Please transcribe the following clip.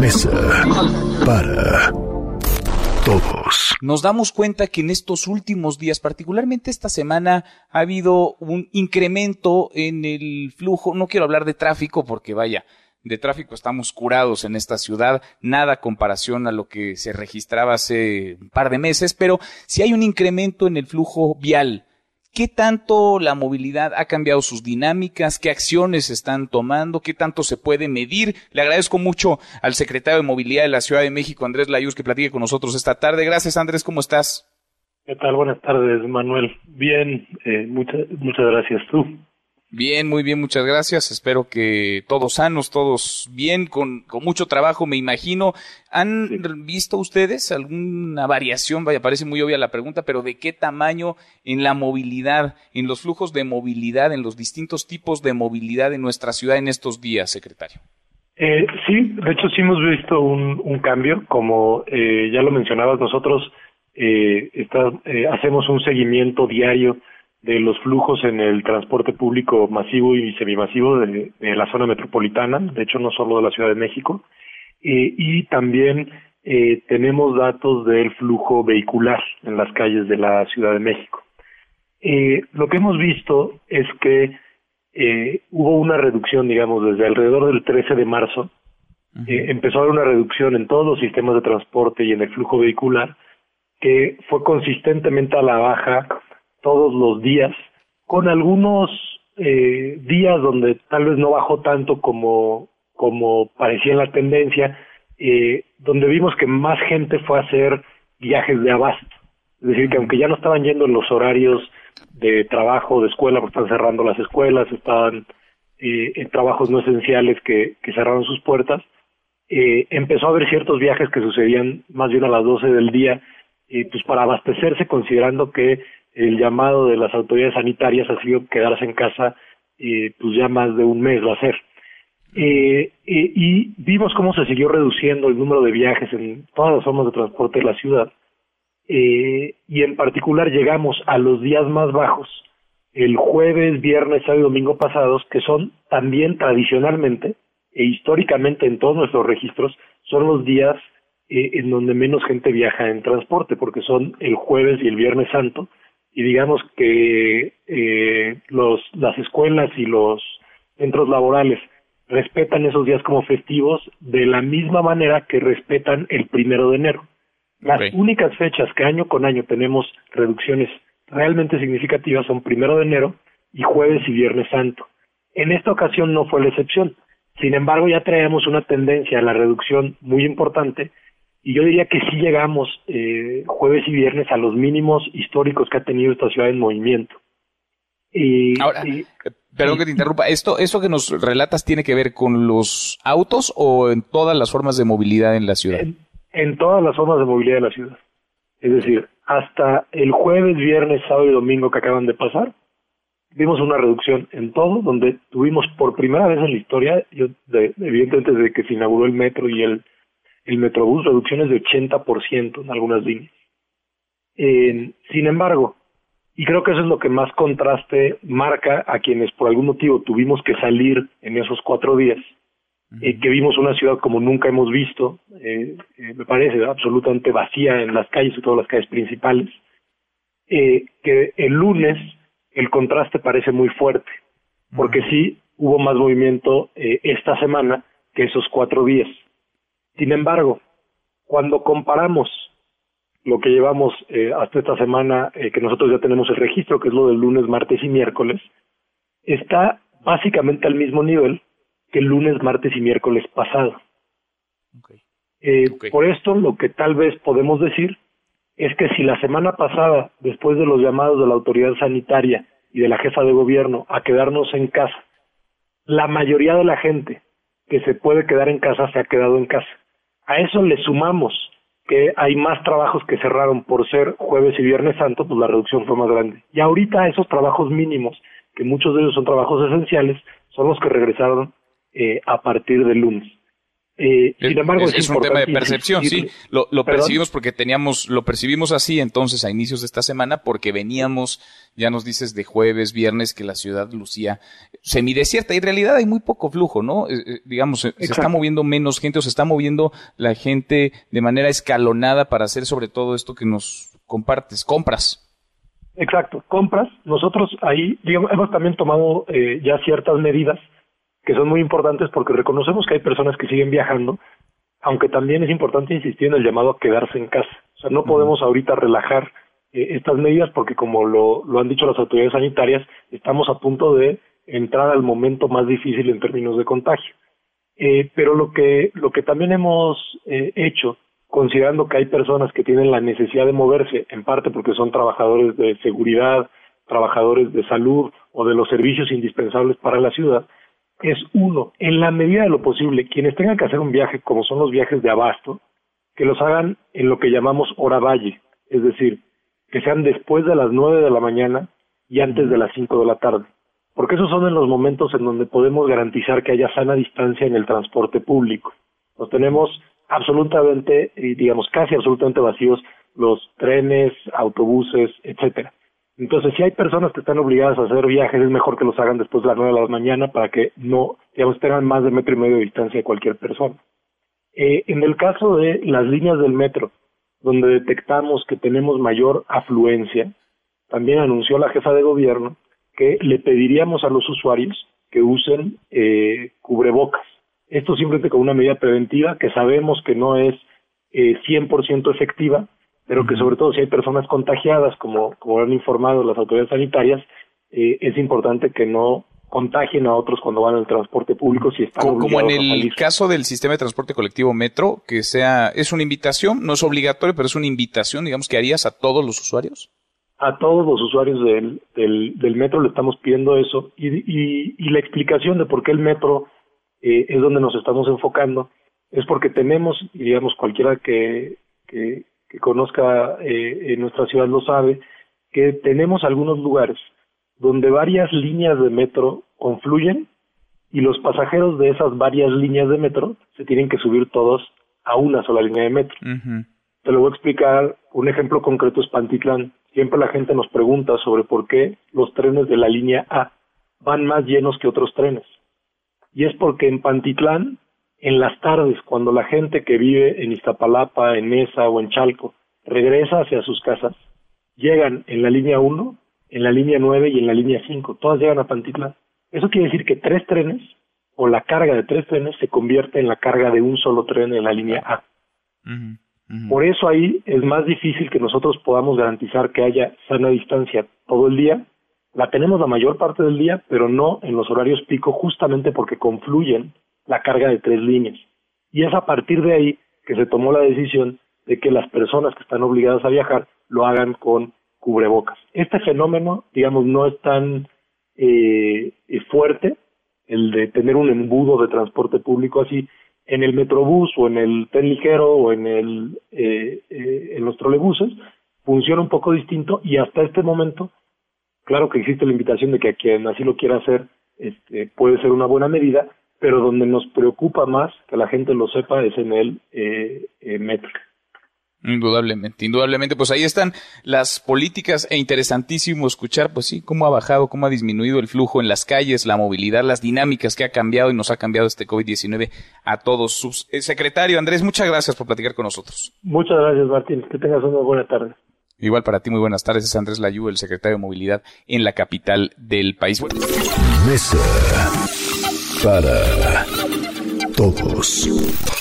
mesa para todos. Nos damos cuenta que en estos últimos días, particularmente esta semana, ha habido un incremento en el flujo. No quiero hablar de tráfico porque vaya, de tráfico estamos curados en esta ciudad, nada comparación a lo que se registraba hace un par de meses, pero si hay un incremento en el flujo vial. ¿Qué tanto la movilidad ha cambiado sus dinámicas? ¿Qué acciones están tomando? ¿Qué tanto se puede medir? Le agradezco mucho al secretario de Movilidad de la Ciudad de México, Andrés Layuz, que platique con nosotros esta tarde. Gracias, Andrés. ¿Cómo estás? ¿Qué tal? Buenas tardes, Manuel. Bien, eh, muchas, muchas gracias. ¿Tú? Bien, muy bien, muchas gracias. Espero que todos sanos, todos bien, con, con mucho trabajo, me imagino. ¿Han visto ustedes alguna variación? Vaya, parece muy obvia la pregunta, pero ¿de qué tamaño en la movilidad, en los flujos de movilidad, en los distintos tipos de movilidad en nuestra ciudad en estos días, secretario? Eh, sí, de hecho sí hemos visto un, un cambio, como eh, ya lo mencionabas nosotros, eh, está, eh, hacemos un seguimiento diario de los flujos en el transporte público masivo y semimasivo de, de la zona metropolitana, de hecho no solo de la Ciudad de México, eh, y también eh, tenemos datos del flujo vehicular en las calles de la Ciudad de México. Eh, lo que hemos visto es que eh, hubo una reducción, digamos, desde alrededor del 13 de marzo, empezó a haber una reducción en todos los sistemas de transporte y en el flujo vehicular, que fue consistentemente a la baja todos los días, con algunos eh, días donde tal vez no bajó tanto como, como parecía en la tendencia, eh, donde vimos que más gente fue a hacer viajes de abasto. Es decir, que aunque ya no estaban yendo en los horarios de trabajo, de escuela, porque están cerrando las escuelas, estaban eh, en trabajos no esenciales que, que cerraron sus puertas, eh, empezó a haber ciertos viajes que sucedían más bien a las 12 del día, eh, pues para abastecerse, considerando que el llamado de las autoridades sanitarias ha sido quedarse en casa eh, pues ya más de un mes va a ser. Eh, eh, y vimos cómo se siguió reduciendo el número de viajes en todas las formas de transporte de la ciudad eh, y en particular llegamos a los días más bajos el jueves, viernes, sábado y domingo pasados que son también tradicionalmente e históricamente en todos nuestros registros son los días eh, en donde menos gente viaja en transporte porque son el jueves y el viernes santo y digamos que eh, los, las escuelas y los centros laborales respetan esos días como festivos de la misma manera que respetan el primero de enero. Las únicas fechas que año con año tenemos reducciones realmente significativas son primero de enero y jueves y viernes santo. En esta ocasión no fue la excepción. Sin embargo, ya traemos una tendencia a la reducción muy importante y yo diría que sí llegamos eh, jueves y viernes a los mínimos históricos que ha tenido esta ciudad en movimiento. Y, Ahora, y- perdón que te interrumpa, ¿esto, ¿esto que nos relatas tiene que ver con los autos o en todas las formas de movilidad en la ciudad? en, en todas las formas de movilidad de la ciudad. Es decir, hasta el jueves, viernes, sábado y domingo que acaban de pasar, vimos una reducción en todo, donde tuvimos por primera vez en la historia, yo, de- evidentemente desde que se inauguró el metro y el, el metrobús, reducciones de 80% en algunas líneas. Eh, sin embargo, y creo que eso es lo que más contraste marca a quienes por algún motivo tuvimos que salir en esos cuatro días, eh, que vimos una ciudad como nunca hemos visto, eh, eh, me parece absolutamente vacía en las calles, sobre todo las calles principales, eh, que el lunes el contraste parece muy fuerte, porque sí hubo más movimiento esta semana que esos cuatro días. Sin embargo, cuando comparamos lo que llevamos eh, hasta esta semana, eh, que nosotros ya tenemos el registro, que es lo del lunes, martes y miércoles, está básicamente al mismo nivel que el lunes, martes y miércoles pasado. Eh. Por esto, lo que tal vez podemos decir es que si la semana pasada, después de los llamados de la autoridad sanitaria y de la jefa de gobierno a quedarnos en casa, la mayoría de la gente que se puede quedar en casa se ha quedado en casa. A eso le sumamos que hay más trabajos que cerraron por ser jueves y viernes santo, pues la reducción fue más grande. Y ahorita esos trabajos mínimos, que muchos de ellos son trabajos esenciales, son los que regresaron eh, a partir del lunes. Eh, sin embargo, es, un tema de percepción, sí. Lo, percibimos porque teníamos, lo percibimos así entonces a inicios de esta semana porque veníamos, ya nos dices, de jueves, viernes, que la ciudad lucía semidesierta. Y en realidad hay muy poco flujo, ¿no? Eh, eh, digamos, se está moviendo menos gente o se está moviendo la gente de manera escalonada para hacer sobre todo esto que nos compartes, compras. Exacto, compras. Nosotros ahí, digamos, hemos también tomado ya ciertas medidas que son muy importantes porque reconocemos que hay personas que siguen viajando, aunque también es importante insistir en el llamado a quedarse en casa. O sea, no podemos ahorita relajar eh, estas medidas porque, como lo, lo han dicho las autoridades sanitarias, estamos a punto de entrar al momento más difícil en términos de contagio. Eh, pero lo que, lo que también hemos eh, hecho, considerando que hay personas que tienen la necesidad de moverse, en parte porque son trabajadores de seguridad, trabajadores de salud o de los servicios indispensables para la ciudad, es uno, en la medida de lo posible, quienes tengan que hacer un viaje, como son los viajes de abasto, que los hagan en lo que llamamos hora valle, es decir, que sean después de las nueve de la mañana y antes de las cinco de la tarde, porque esos son en los momentos en donde podemos garantizar que haya sana distancia en el transporte público. Los tenemos absolutamente, digamos, casi absolutamente vacíos los trenes, autobuses, etcétera. Entonces, si hay personas que están obligadas a hacer viajes, es mejor que los hagan después de las nueve de la mañana para que no, digamos, tengan más de metro y medio de distancia de cualquier persona. Eh, en el caso de las líneas del metro, donde detectamos que tenemos mayor afluencia, también anunció la jefa de gobierno que le pediríamos a los usuarios que usen eh, cubrebocas. Esto simplemente como una medida preventiva que sabemos que no es eh, 100% efectiva, pero que sobre todo si hay personas contagiadas, como, como han informado las autoridades sanitarias, eh, es importante que no contagien a otros cuando van al transporte público si están como, como en el caso del sistema de transporte colectivo metro que sea es una invitación no es obligatorio pero es una invitación digamos que harías a todos los usuarios. A todos los usuarios del, del, metro le estamos pidiendo eso y, y, y, la explicación de por qué el metro eh, es donde nos estamos enfocando es porque tenemos digamos cualquiera que, que, que conozca eh, en nuestra ciudad lo sabe, que tenemos algunos lugares donde varias líneas de metro confluyen y los pasajeros de esas varias líneas de metro se tienen que subir todos a una sola línea de metro. Te lo voy a explicar, un ejemplo concreto es Pantitlán. Siempre la gente nos pregunta sobre por qué los trenes de la línea A van más llenos que otros trenes. Y es porque en Pantitlán en las tardes, cuando la gente que vive en Iztapalapa, en Mesa o en Chalco regresa hacia sus casas, llegan en la línea 1, en la línea 9 y en la línea 5. Todas llegan a Pantitlán. Eso quiere decir que tres trenes o la carga de tres trenes se convierte en la carga de un solo tren en la línea A. Por eso ahí es más difícil que nosotros podamos garantizar que haya sana distancia todo el día. La tenemos la mayor parte del día, pero no en los horarios pico, justamente porque confluyen la carga de tres líneas. Y es a partir de ahí que se tomó la decisión de que las personas que están obligadas a viajar lo hagan con cubrebocas. Este fenómeno, digamos, no es tan eh, fuerte, el de tener un embudo de transporte público así, en el metrobús o en el tren ligero o en el eh, eh, en los trolebuses funciona un poco distinto y hasta este momento claro que existe la invitación de que a quien así lo quiera hacer este, puede ser una buena medida pero donde nos preocupa más que la gente lo sepa es en el eh, eh, metro. Indudablemente, indudablemente, pues ahí están las políticas e interesantísimo escuchar, pues sí, cómo ha bajado, cómo ha disminuido el flujo en las calles, la movilidad, las dinámicas que ha cambiado y nos ha cambiado este COVID-19 a todos. sus eh, secretario Andrés, muchas gracias por platicar con nosotros. Muchas gracias, Martín. Que tengas una buena tarde. Igual para ti, muy buenas tardes. Es Andrés Layú, el secretario de Movilidad en la capital del país para todos.